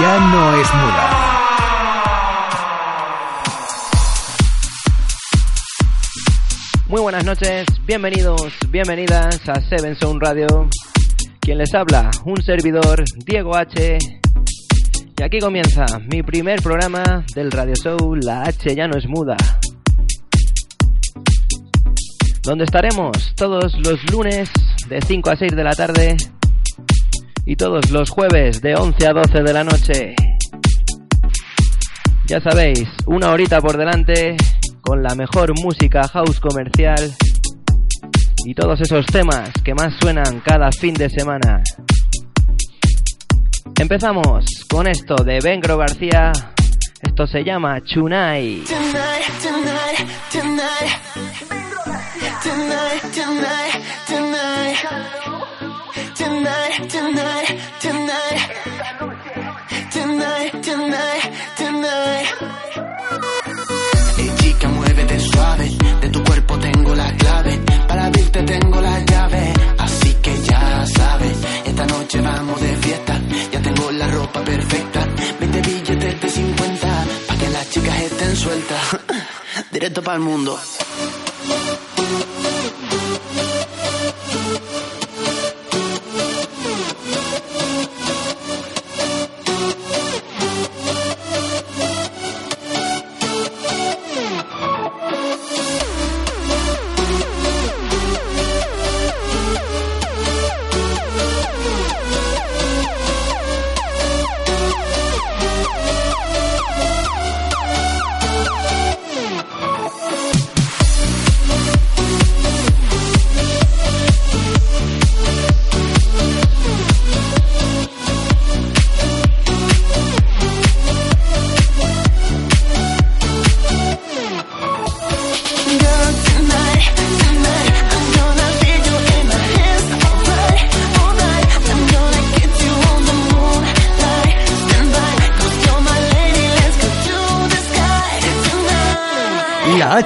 ya no es muda. Muy buenas noches, bienvenidos, bienvenidas a Seven Sound Radio. Quien les habla, un servidor, Diego H. Y aquí comienza mi primer programa del Radio Show La H ya no es muda. Donde estaremos todos los lunes de 5 a 6 de la tarde y todos los jueves de 11 a 12 de la noche. Ya sabéis, una horita por delante con la mejor música house comercial y todos esos temas que más suenan cada fin de semana. Empezamos con esto de Bengro García. Esto se llama Chunai. Tonight, tonight, chica, muévete suave, de tu cuerpo tengo la clave, para abrirte tengo la llave, así que ya sabes, esta noche vamos de fiesta, ya tengo la ropa perfecta, 20 billetes de 50, para que las chicas estén sueltas, directo para el mundo.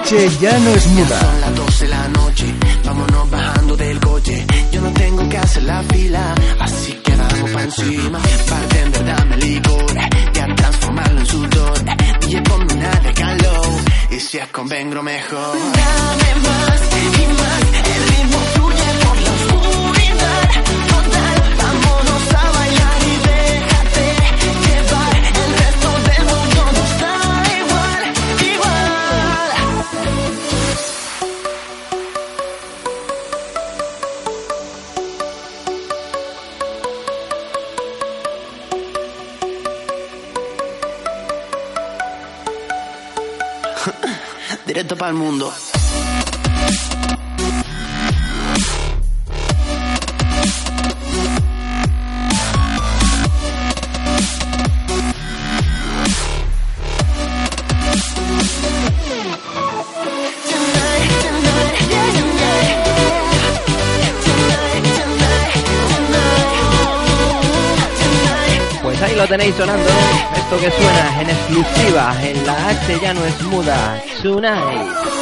Ya no es muda. Son las 12 de la noche, vámonos bajando del coche. Yo no tengo que hacer la fila, así que vamos pa' encima. Bartender, dame licor, ya transformarlo en sudor. Y ponme una de calor, y si es con Vengro mejor. Tenéis sonando. Esto que suena en exclusiva en la H ya no es muda. Tonight.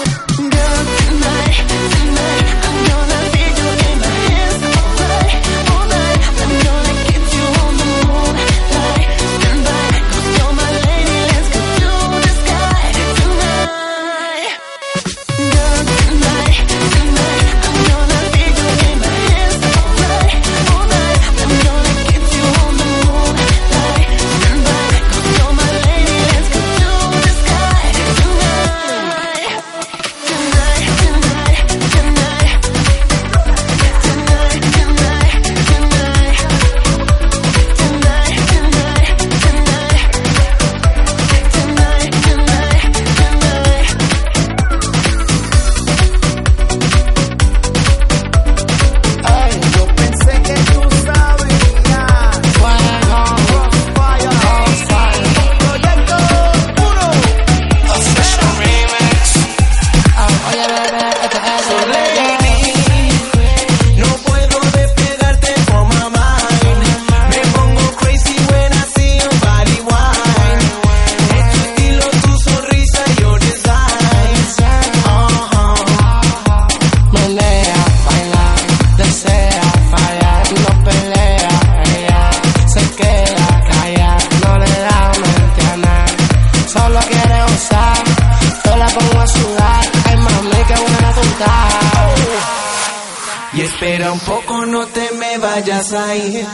Espera un poco, no te me vayas a ir.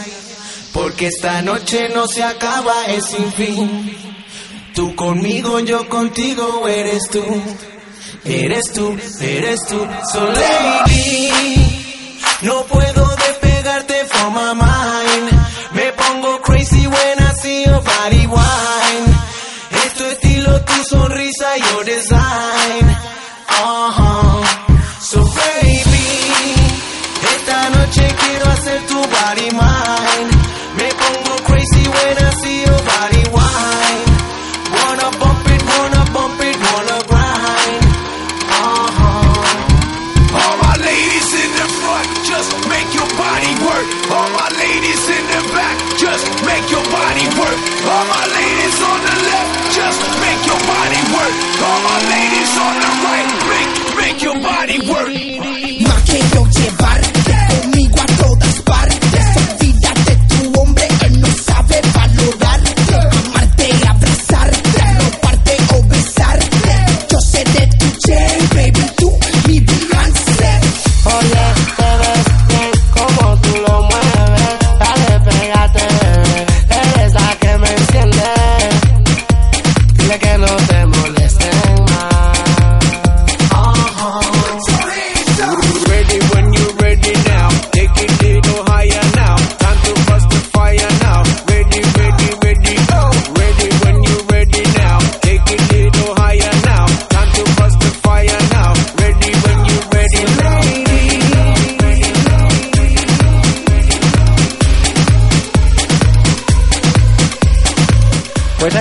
Porque esta noche no se acaba, es sin fin. Tú conmigo, yo contigo, eres tú. Eres tú, eres tú. So lady, no puedo despegarte from my mind. Me pongo crazy when I see your body wine. Es estilo, tu sonrisa, your design. Mama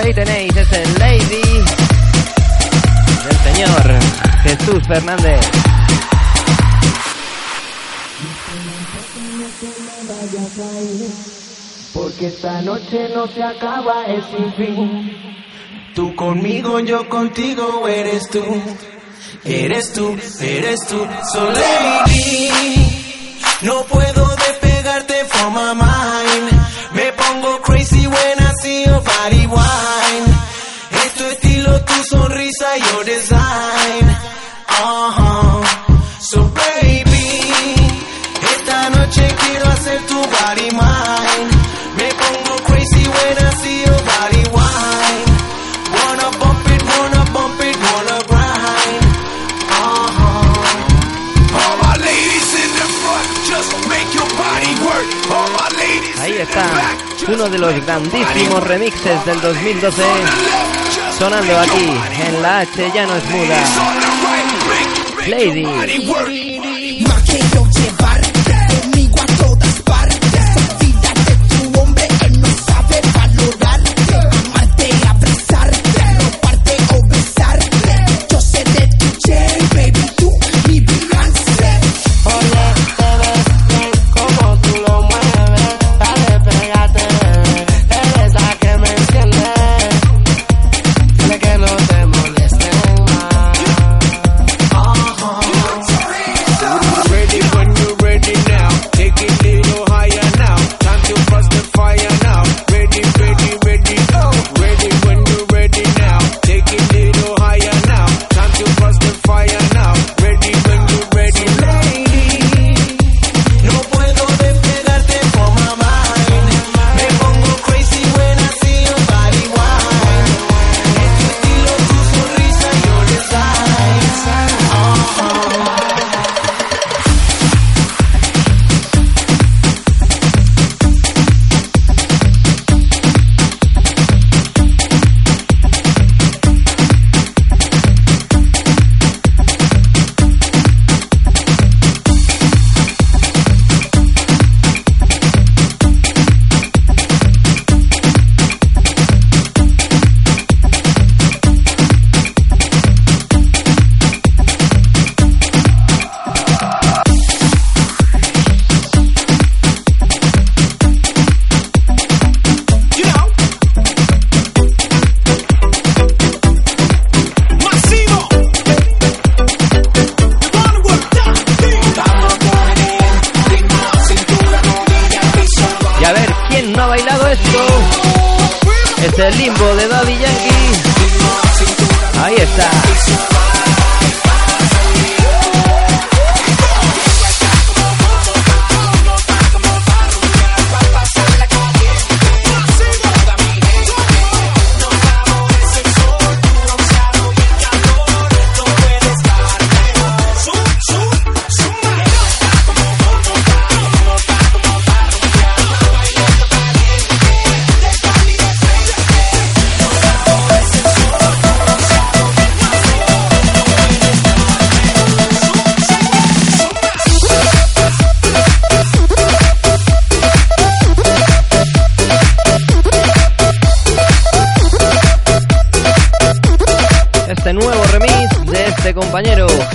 ahí tenéis ese Lady del señor Jesús Fernández. Porque esta noche no se acaba, es sin fin. Tú conmigo, yo contigo, eres tú. Eres tú, eres tú, so lady. No puedo despegarte from my mind. Me pongo crazy when sexy wine. Es tu estilo, tu sonrisa y your design. uno de los grandísimos remixes del 2012, sonando aquí en la H ya no es muda. Lady.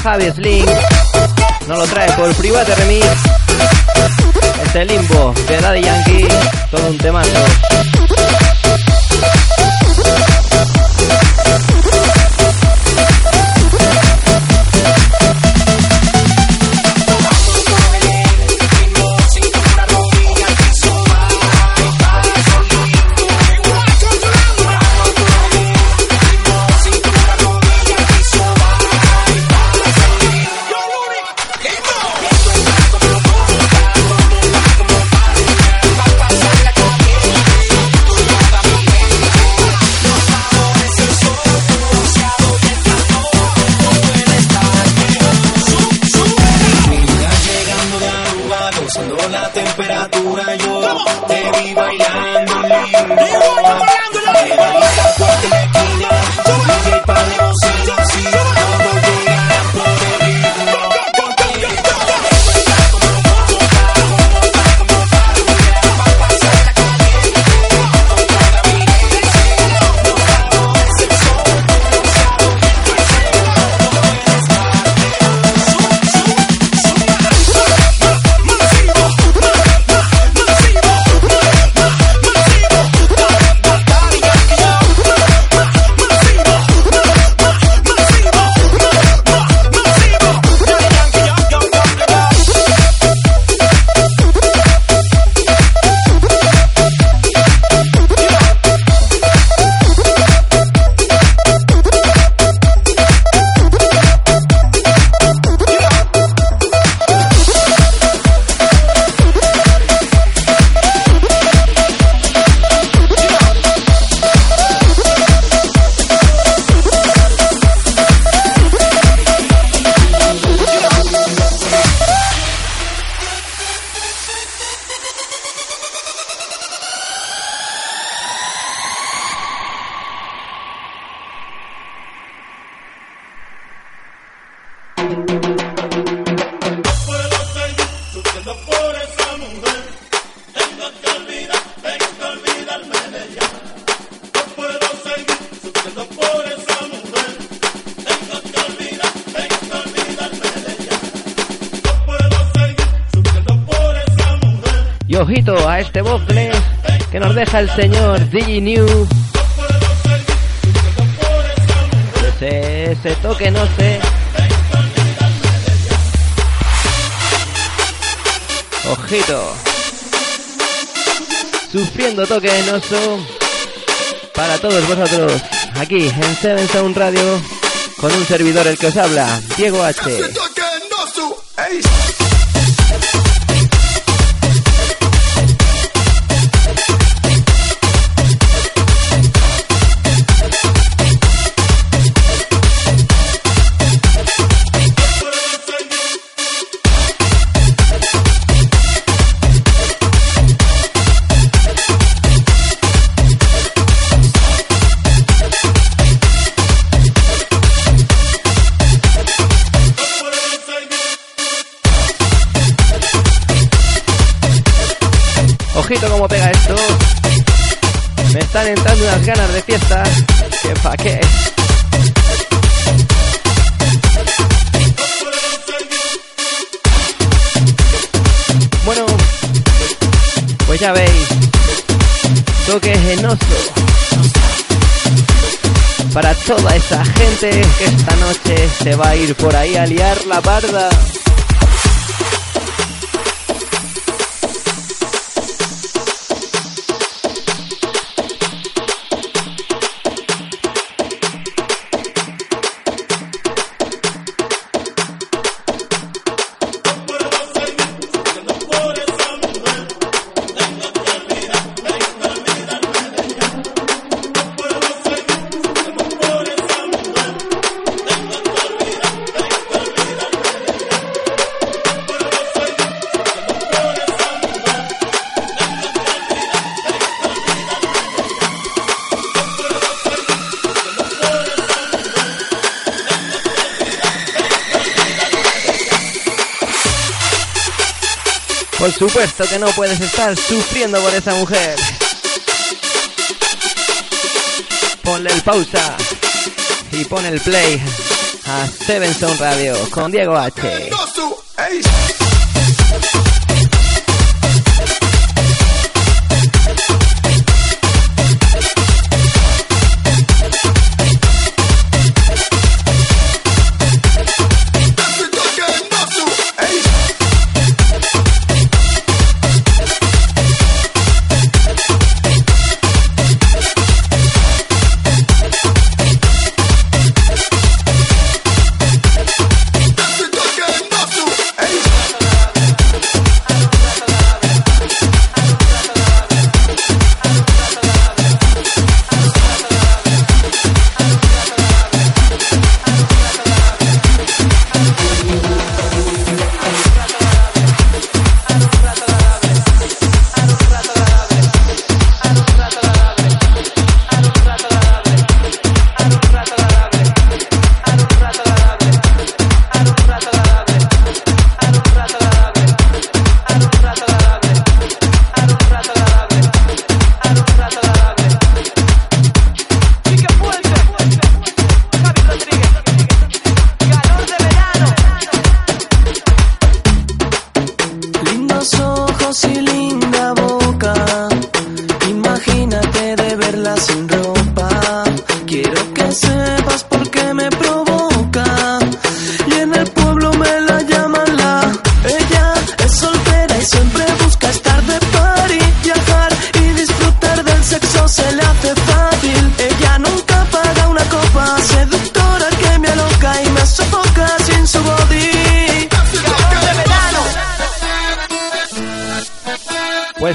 Javi Sling. Nos lo trae por Private Remix. Este limbo de Daddy Yankee, todo un temazo. Ojito a este bocle que nos deja el señor Digi New. Ese, ese toque no sé. Ojito. Sufriendo toque no para todos vosotros. Aquí en Seven Sound Radio con un servidor el que os habla, Diego H. tarda. Supuesto que no puedes estar sufriendo por esa mujer. Ponle el pausa y pone el play a Seven Sound Radio con Diego H.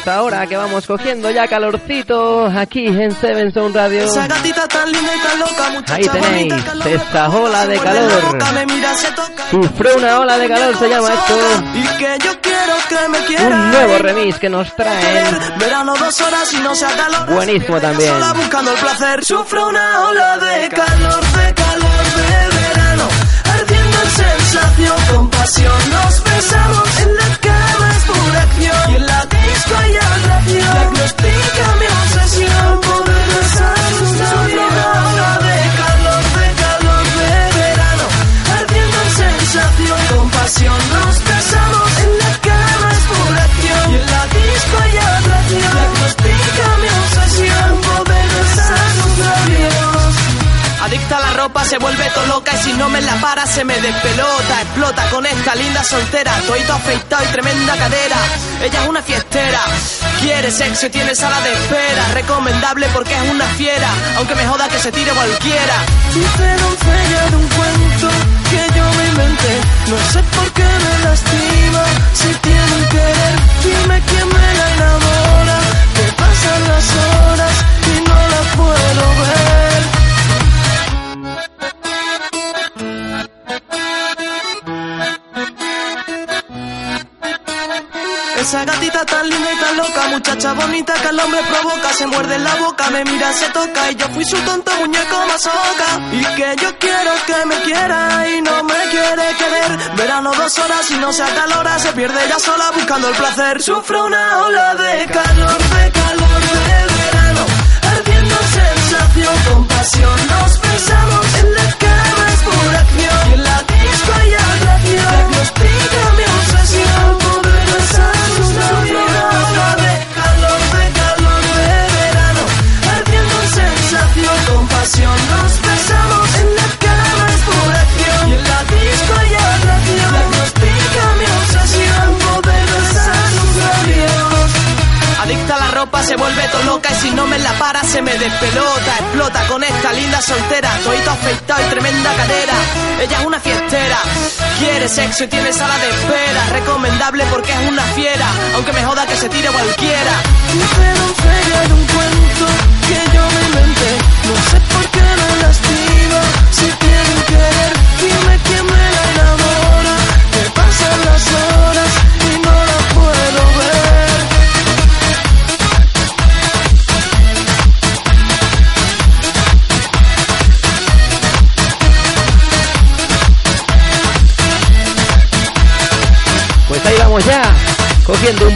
Pues ahora que vamos cogiendo ya calorcito aquí en Seven Sound Radio. Esa gatita tan linda y tan loca, muchacha Ahí tenéis bonita, esta ola de calor. boca, me mira, se toca y Sufre una ola de calor se llama esto. Y que yo quiero que me quiera. Un nuevo remix que nos traen. Verano dos horas y no se calor. Buenísimo también. Sola buscando el placer. Sufro una ola de calor, de calor de verano. Ardiendo en sensación, nos besamos. En la cama es pura acción. Y en la disco hay atracción. Diagnostica mi obsesión. Poder besarnos. Sufro una ola de calor, de calor de verano. Ardiendo en sensación, con pasión nos se vuelve todo loca y si no me la para se me despelota. Explota con esta linda soltera, toito afeitado y tremenda cadera. Ella es una fiestera, quiere sexo y tiene sala de espera. Recomendable porque es una fiera, aunque me joda que se tire cualquiera. Dice doncella de un cuento que yo me inventé. No sé por qué me lastima, si tiene un querer. Dime quién me la enamora. Que pasan las horas y no la puedo ver. Esa gatita tan linda y tan loca, muchacha bonita que al hombre provoca, se muerde en la boca, me mira, se toca y yo fui su tonto muñeco masoca. Y que yo quiero que me quiera y no me quiere querer. Verano dos horas y no se acalora, se pierde ella sola buscando el placer. Sufro una ola de calor, de calor de verano, ardiendo en sensación, con pasión nos ropa, se vuelve todo loca y si no me la para se me despelota. Explota con esta linda soltera, toito afeitado y tremenda cadera. Ella es una fiestera, quiere sexo y tiene sala de espera. Recomendable porque es una fiera, aunque me joda que se tire cualquiera. De un cuento que yo me inventé. No sé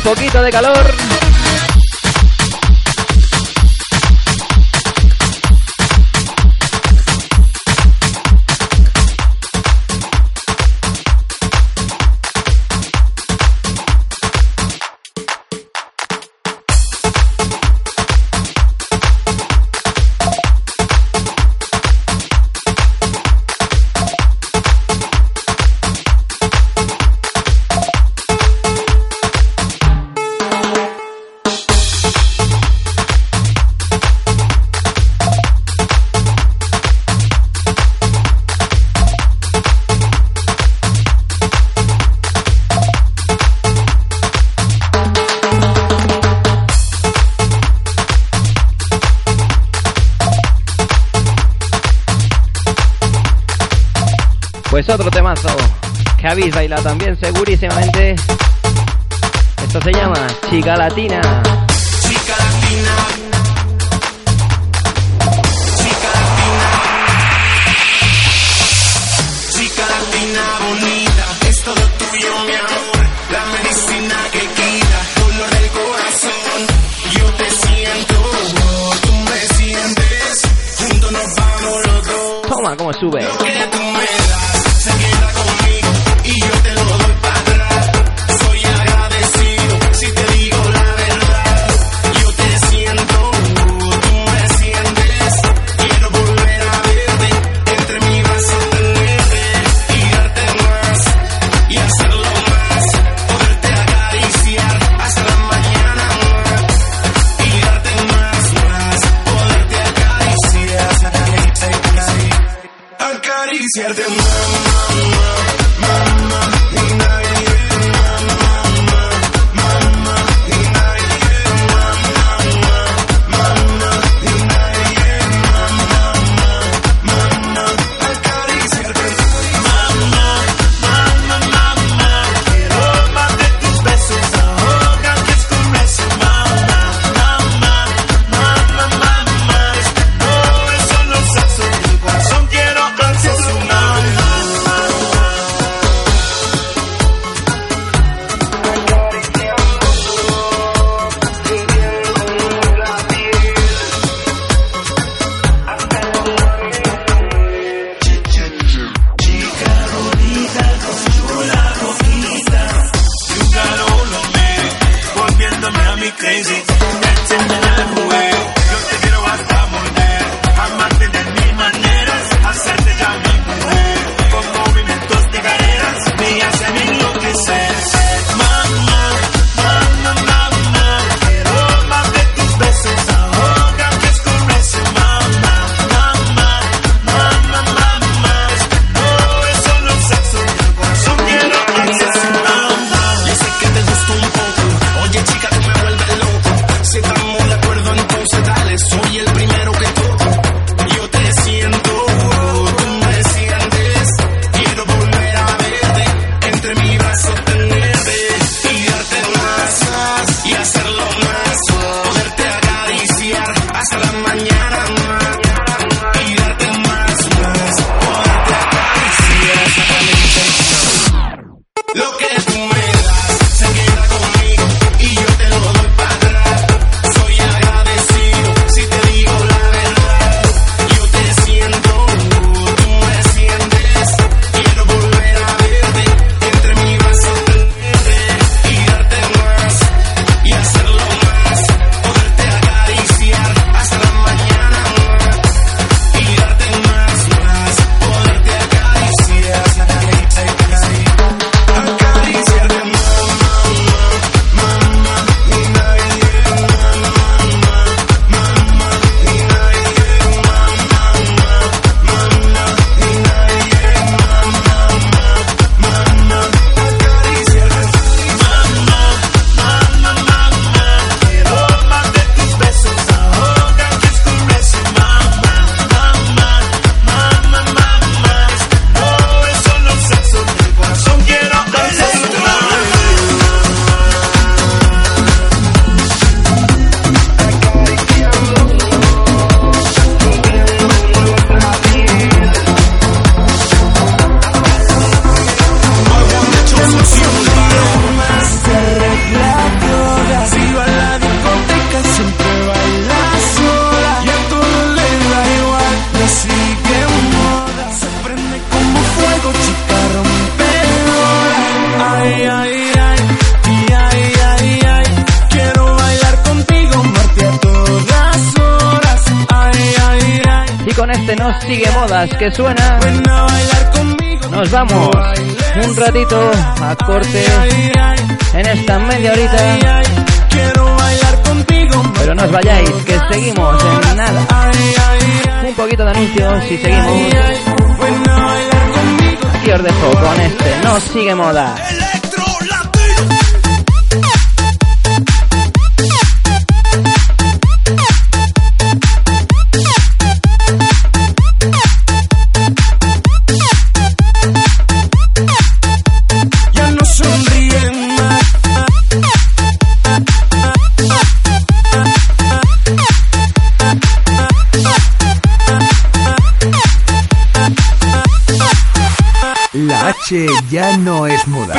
poquito de calor. habéis también segurísimamente. Esto se llama Chica Latina. Chica Latina. Chica Latina. Chica Latina bonita. Es todo tuyo, mi amor. La medicina que quita. Dolor del corazón. Yo te siento. Tú me sientes. Juntos nos vamos los dos. Toma, cómo sube. que suena. Nos vamos un ratito a corte en esta media horita. Pero no os vayáis, que seguimos en nada. Un poquito de anuncios y seguimos. Aquí os dejo con este No Sigue Moda. Ya no es muda.